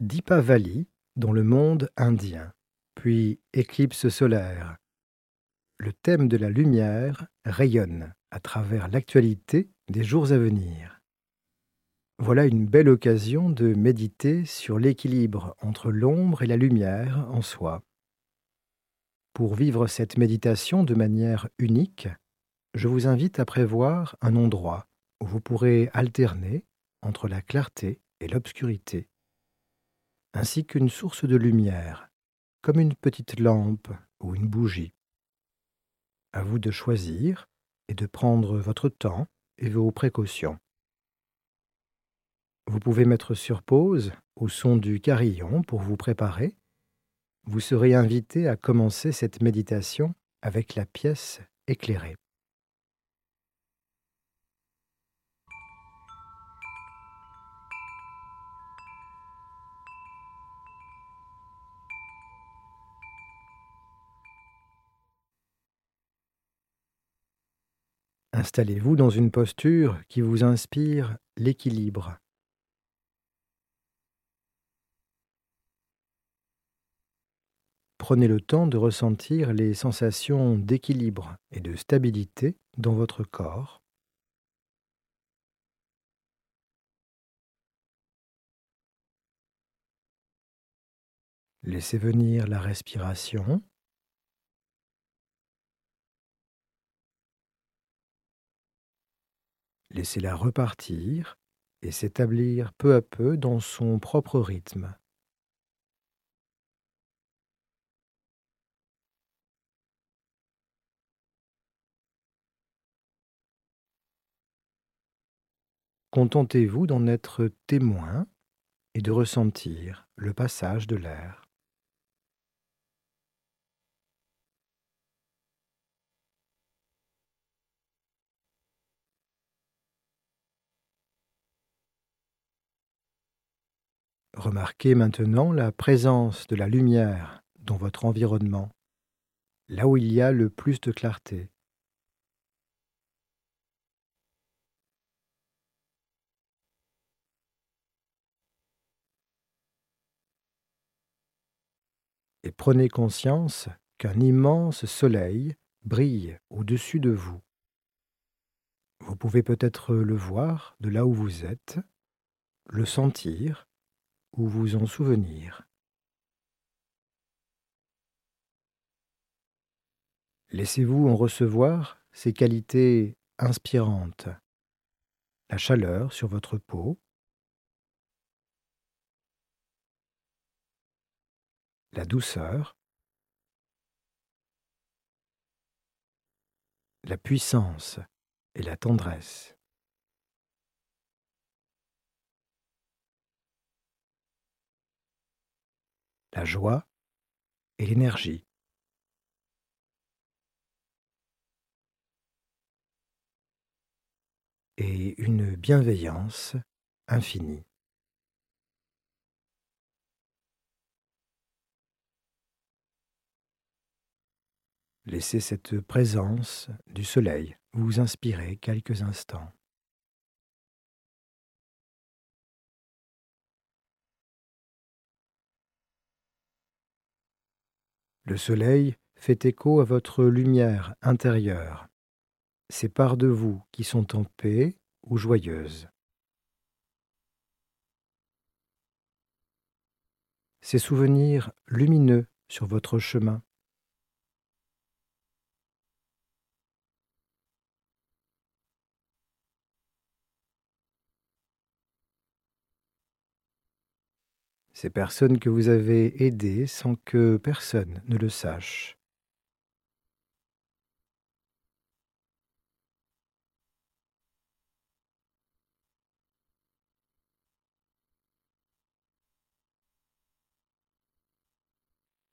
Dipavali dans le monde indien, puis éclipse solaire. Le thème de la lumière rayonne à travers l'actualité des jours à venir. Voilà une belle occasion de méditer sur l'équilibre entre l'ombre et la lumière en soi. Pour vivre cette méditation de manière unique, je vous invite à prévoir un endroit où vous pourrez alterner entre la clarté et l'obscurité, ainsi qu'une source de lumière, comme une petite lampe ou une bougie. À vous de choisir et de prendre votre temps et vos précautions. Vous pouvez mettre sur pause au son du carillon pour vous préparer vous serez invité à commencer cette méditation avec la pièce éclairée. Installez-vous dans une posture qui vous inspire l'équilibre Prenez le temps de ressentir les sensations d'équilibre et de stabilité dans votre corps. Laissez venir la respiration. Laissez-la repartir et s'établir peu à peu dans son propre rythme. Contentez-vous d'en être témoin et de ressentir le passage de l'air. Remarquez maintenant la présence de la lumière dans votre environnement, là où il y a le plus de clarté. et prenez conscience qu'un immense soleil brille au-dessus de vous. Vous pouvez peut-être le voir de là où vous êtes, le sentir ou vous en souvenir. Laissez-vous en recevoir ces qualités inspirantes, la chaleur sur votre peau, la douceur, la puissance et la tendresse. La joie et l'énergie. Et une bienveillance infinie. Laissez cette présence du soleil vous inspirer quelques instants. Le soleil fait écho à votre lumière intérieure, ces parts de vous qui sont en paix ou joyeuses. Ces souvenirs lumineux sur votre chemin. Ces personnes que vous avez aidées sans que personne ne le sache.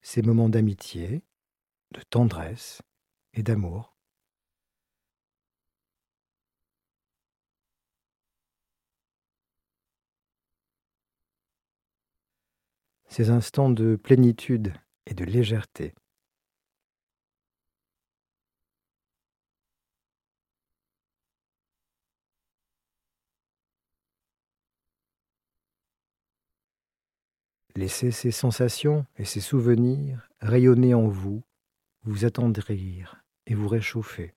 Ces moments d'amitié, de tendresse et d'amour. Ces instants de plénitude et de légèreté. Laissez ces sensations et ces souvenirs rayonner en vous, vous attendrir et vous réchauffer.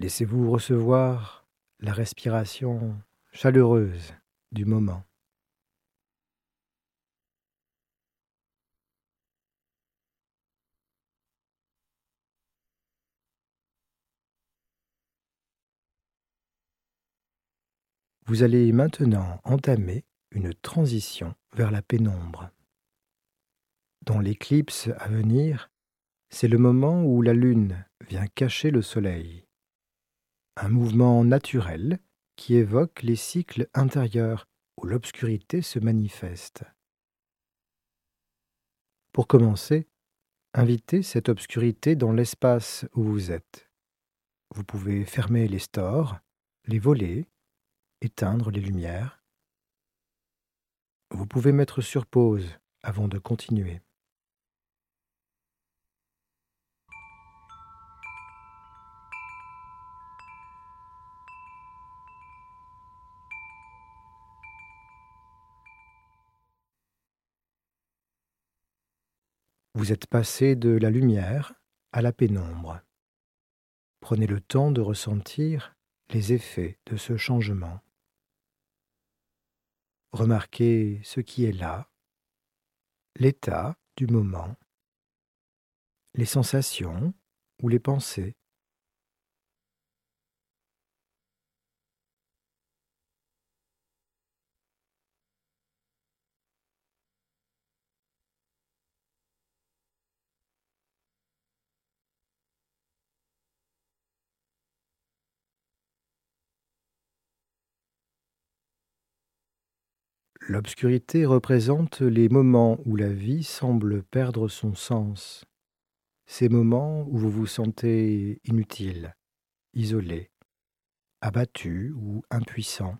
Laissez-vous recevoir la respiration chaleureuse du moment. Vous allez maintenant entamer une transition vers la pénombre. Dans l'éclipse à venir, c'est le moment où la Lune vient cacher le Soleil. Un mouvement naturel qui évoque les cycles intérieurs où l'obscurité se manifeste. Pour commencer, invitez cette obscurité dans l'espace où vous êtes. Vous pouvez fermer les stores, les volets, éteindre les lumières. Vous pouvez mettre sur pause avant de continuer. Vous êtes passé de la lumière à la pénombre. Prenez le temps de ressentir les effets de ce changement. Remarquez ce qui est là, l'état du moment, les sensations ou les pensées. L'obscurité représente les moments où la vie semble perdre son sens, ces moments où vous vous sentez inutile, isolé, abattu ou impuissant,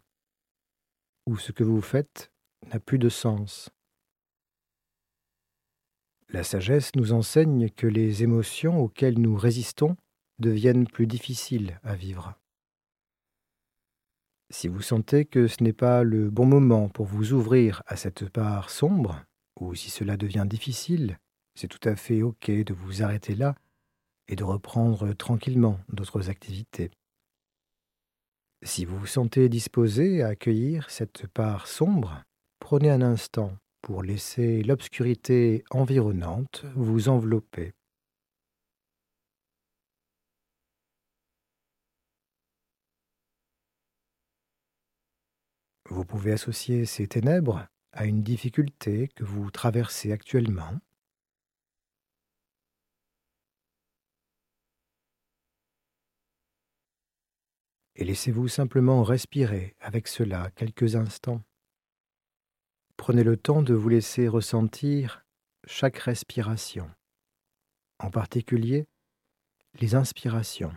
où ce que vous faites n'a plus de sens. La sagesse nous enseigne que les émotions auxquelles nous résistons deviennent plus difficiles à vivre. Si vous sentez que ce n'est pas le bon moment pour vous ouvrir à cette part sombre, ou si cela devient difficile, c'est tout à fait OK de vous arrêter là et de reprendre tranquillement d'autres activités. Si vous vous sentez disposé à accueillir cette part sombre, prenez un instant pour laisser l'obscurité environnante vous envelopper. Vous pouvez associer ces ténèbres à une difficulté que vous traversez actuellement. Et laissez-vous simplement respirer avec cela quelques instants. Prenez le temps de vous laisser ressentir chaque respiration, en particulier les inspirations.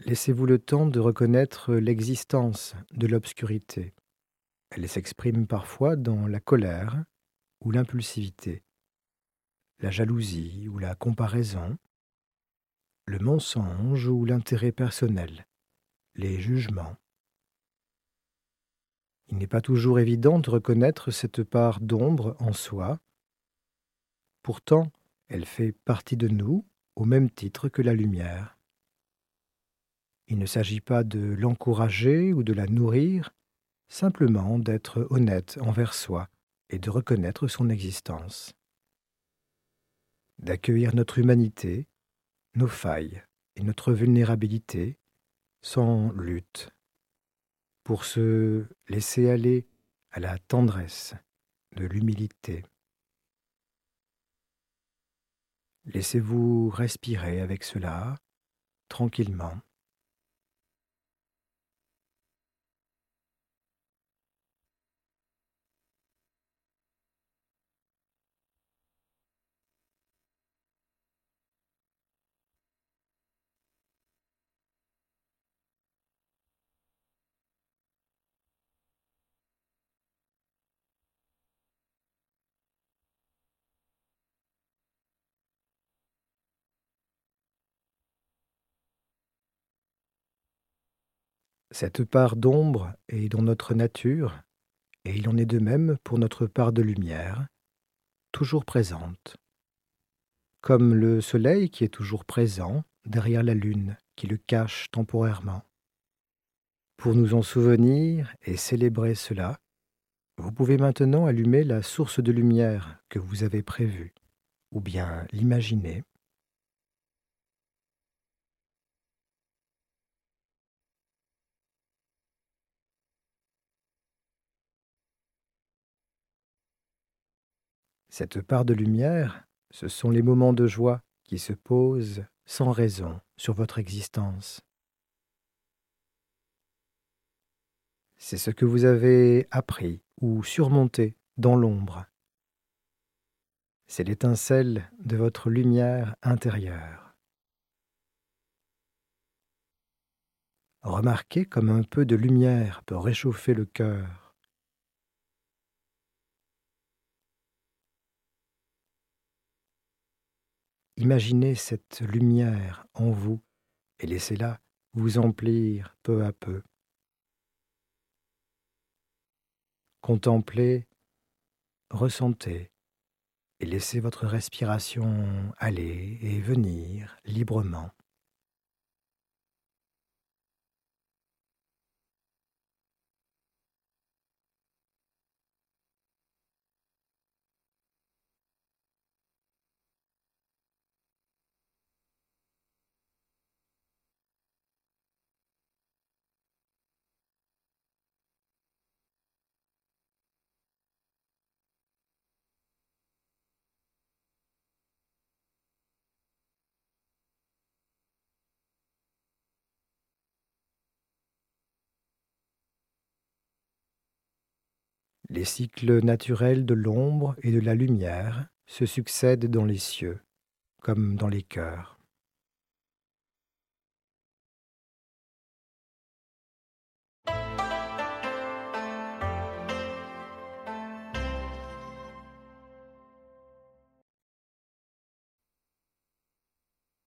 Laissez-vous le temps de reconnaître l'existence de l'obscurité. Elle s'exprime parfois dans la colère ou l'impulsivité, la jalousie ou la comparaison, le mensonge ou l'intérêt personnel, les jugements. Il n'est pas toujours évident de reconnaître cette part d'ombre en soi. Pourtant, elle fait partie de nous au même titre que la lumière. Il ne s'agit pas de l'encourager ou de la nourrir, simplement d'être honnête envers soi et de reconnaître son existence. D'accueillir notre humanité, nos failles et notre vulnérabilité sans lutte, pour se laisser aller à la tendresse de l'humilité. Laissez-vous respirer avec cela, tranquillement. Cette part d'ombre est dans notre nature, et il en est de même pour notre part de lumière, toujours présente. Comme le soleil qui est toujours présent derrière la lune qui le cache temporairement. Pour nous en souvenir et célébrer cela, vous pouvez maintenant allumer la source de lumière que vous avez prévue, ou bien l'imaginer. Cette part de lumière, ce sont les moments de joie qui se posent sans raison sur votre existence. C'est ce que vous avez appris ou surmonté dans l'ombre. C'est l'étincelle de votre lumière intérieure. Remarquez comme un peu de lumière peut réchauffer le cœur. Imaginez cette lumière en vous et laissez-la vous emplir peu à peu. Contemplez, ressentez et laissez votre respiration aller et venir librement. Les cycles naturels de l'ombre et de la lumière se succèdent dans les cieux, comme dans les cœurs.